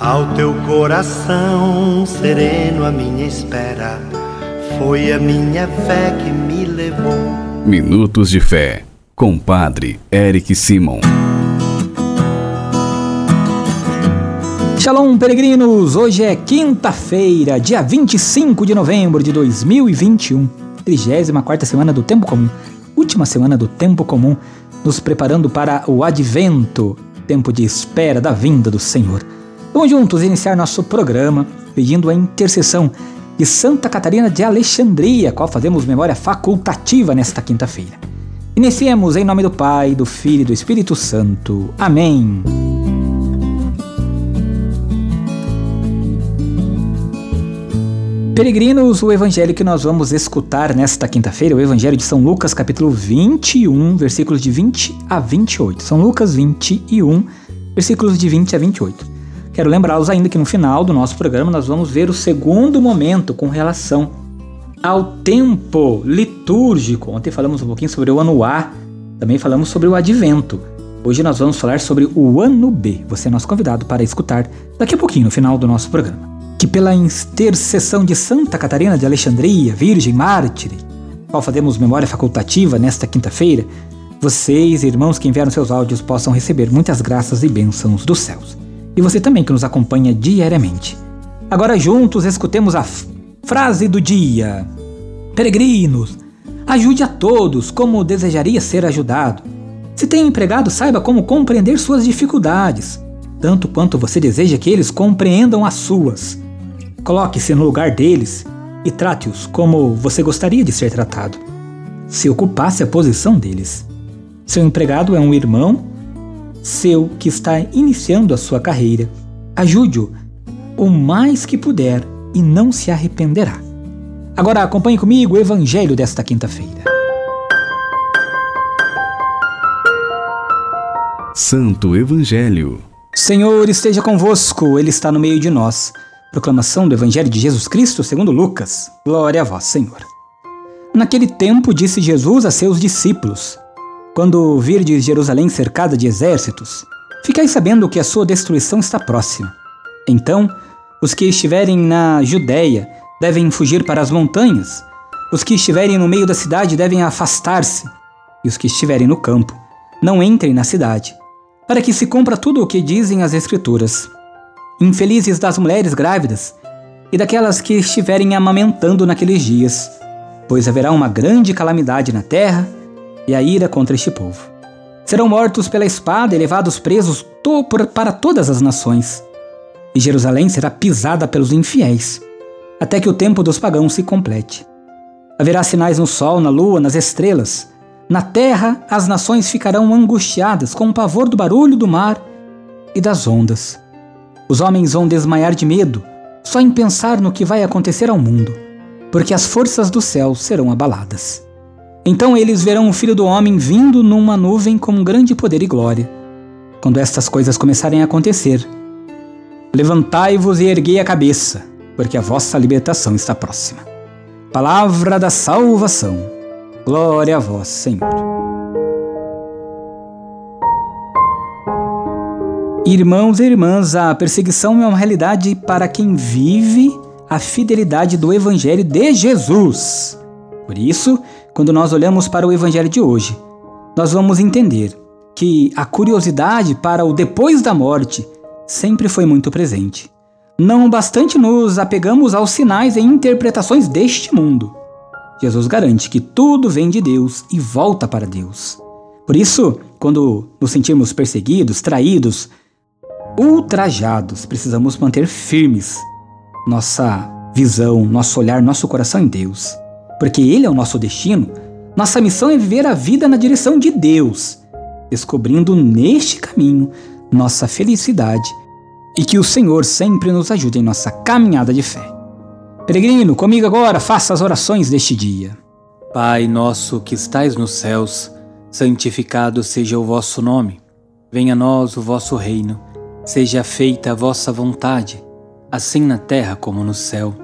Ao teu coração sereno, a minha espera foi a minha fé que me levou. Minutos de Fé, com Padre Eric Simon. Shalom, peregrinos! Hoje é quinta-feira, dia 25 de novembro de 2021, 34 semana do Tempo Comum, última semana do Tempo Comum, nos preparando para o Advento, tempo de espera da vinda do Senhor. Vamos juntos iniciar nosso programa pedindo a intercessão de Santa Catarina de Alexandria, qual fazemos memória facultativa nesta quinta-feira. Iniciemos em nome do Pai, do Filho e do Espírito Santo. Amém. Peregrinos, o evangelho que nós vamos escutar nesta quinta-feira, o evangelho de São Lucas, capítulo 21, versículos de 20 a 28. São Lucas 21, versículos de 20 a 28. Quero lembrá-los ainda que no final do nosso programa nós vamos ver o segundo momento com relação ao tempo litúrgico. Ontem falamos um pouquinho sobre o ano A, também falamos sobre o advento. Hoje nós vamos falar sobre o ano B. Você é nosso convidado para escutar daqui a pouquinho, no final do nosso programa. Que pela intercessão de Santa Catarina de Alexandria, Virgem Mártir, qual fazemos memória facultativa nesta quinta-feira, vocês, irmãos que enviaram seus áudios, possam receber muitas graças e bênçãos dos céus e você também que nos acompanha diariamente. Agora juntos escutemos a frase do dia. Peregrinos, ajude a todos como desejaria ser ajudado. Se tem empregado, saiba como compreender suas dificuldades, tanto quanto você deseja que eles compreendam as suas. Coloque-se no lugar deles e trate-os como você gostaria de ser tratado. Se ocupasse a posição deles. Seu empregado é um irmão seu que está iniciando a sua carreira. Ajude-o o mais que puder e não se arrependerá. Agora acompanhe comigo o evangelho desta quinta-feira. Santo Evangelho. Senhor esteja convosco, ele está no meio de nós. Proclamação do Evangelho de Jesus Cristo segundo Lucas. Glória a vós, Senhor. Naquele tempo disse Jesus a seus discípulos: quando virdes Jerusalém cercada de exércitos, ficai sabendo que a sua destruição está próxima. Então, os que estiverem na Judéia devem fugir para as montanhas, os que estiverem no meio da cidade devem afastar-se, e os que estiverem no campo não entrem na cidade, para que se cumpra tudo o que dizem as Escrituras. Infelizes das mulheres grávidas e daquelas que estiverem amamentando naqueles dias, pois haverá uma grande calamidade na terra e a ira contra este povo. Serão mortos pela espada e levados presos para todas as nações. E Jerusalém será pisada pelos infiéis, até que o tempo dos pagãos se complete. Haverá sinais no sol, na lua, nas estrelas. Na terra, as nações ficarão angustiadas com o pavor do barulho do mar e das ondas. Os homens vão desmaiar de medo só em pensar no que vai acontecer ao mundo, porque as forças do céu serão abaladas. Então eles verão o Filho do Homem vindo numa nuvem com grande poder e glória. Quando estas coisas começarem a acontecer, levantai-vos e erguei a cabeça, porque a vossa libertação está próxima. Palavra da salvação. Glória a vós, Senhor. Irmãos e irmãs, a perseguição é uma realidade para quem vive a fidelidade do Evangelho de Jesus. Por isso, quando nós olhamos para o Evangelho de hoje, nós vamos entender que a curiosidade para o depois da morte sempre foi muito presente. Não bastante nos apegamos aos sinais e interpretações deste mundo. Jesus garante que tudo vem de Deus e volta para Deus. Por isso, quando nos sentimos perseguidos, traídos, ultrajados, precisamos manter firmes nossa visão, nosso olhar, nosso coração em Deus porque Ele é o nosso destino, nossa missão é viver a vida na direção de Deus, descobrindo neste caminho nossa felicidade e que o Senhor sempre nos ajude em nossa caminhada de fé. Peregrino, comigo agora, faça as orações deste dia. Pai nosso que estais nos céus, santificado seja o vosso nome. Venha a nós o vosso reino. Seja feita a vossa vontade, assim na terra como no céu.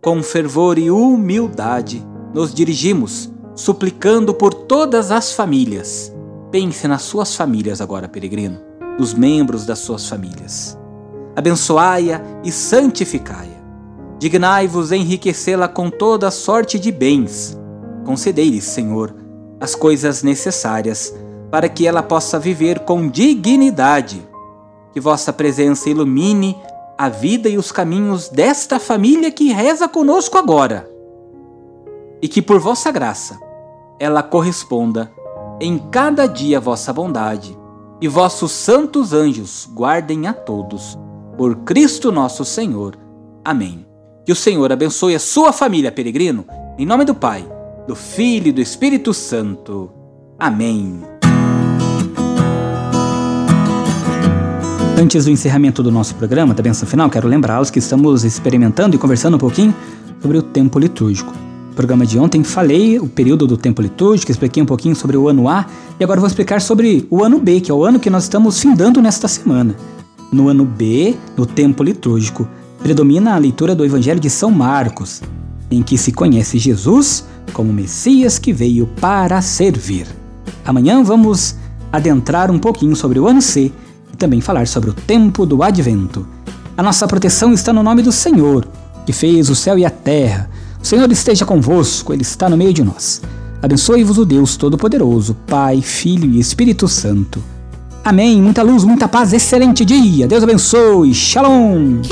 com fervor e humildade, nos dirigimos, suplicando por todas as famílias. Pense nas suas famílias agora, peregrino, nos membros das suas famílias abençoai-a e santificai-a. Dignai-vos enriquecê-la com toda sorte de bens. Concedei-lhe, Senhor, as coisas necessárias para que ela possa viver com dignidade. Que vossa presença ilumine a vida e os caminhos desta família que reza conosco agora. E que por vossa graça ela corresponda em cada dia a vossa bondade, e vossos santos anjos guardem a todos por Cristo nosso Senhor. Amém. Que o Senhor abençoe a sua família, peregrino, em nome do Pai, do Filho e do Espírito Santo. Amém. Antes do encerramento do nosso programa, da benção final, quero lembrá-los que estamos experimentando e conversando um pouquinho sobre o tempo litúrgico. No programa de ontem falei o período do tempo litúrgico, expliquei um pouquinho sobre o ano A e agora vou explicar sobre o ano B, que é o ano que nós estamos findando nesta semana. No ano B, no tempo litúrgico, predomina a leitura do Evangelho de São Marcos, em que se conhece Jesus como Messias que veio para servir. Amanhã vamos adentrar um pouquinho sobre o ano C também falar sobre o tempo do advento. A nossa proteção está no nome do Senhor, que fez o céu e a terra. O Senhor esteja convosco, Ele está no meio de nós. Abençoe-vos o Deus Todo-Poderoso, Pai, Filho e Espírito Santo. Amém. Muita luz, muita paz, excelente dia. Deus abençoe. Shalom.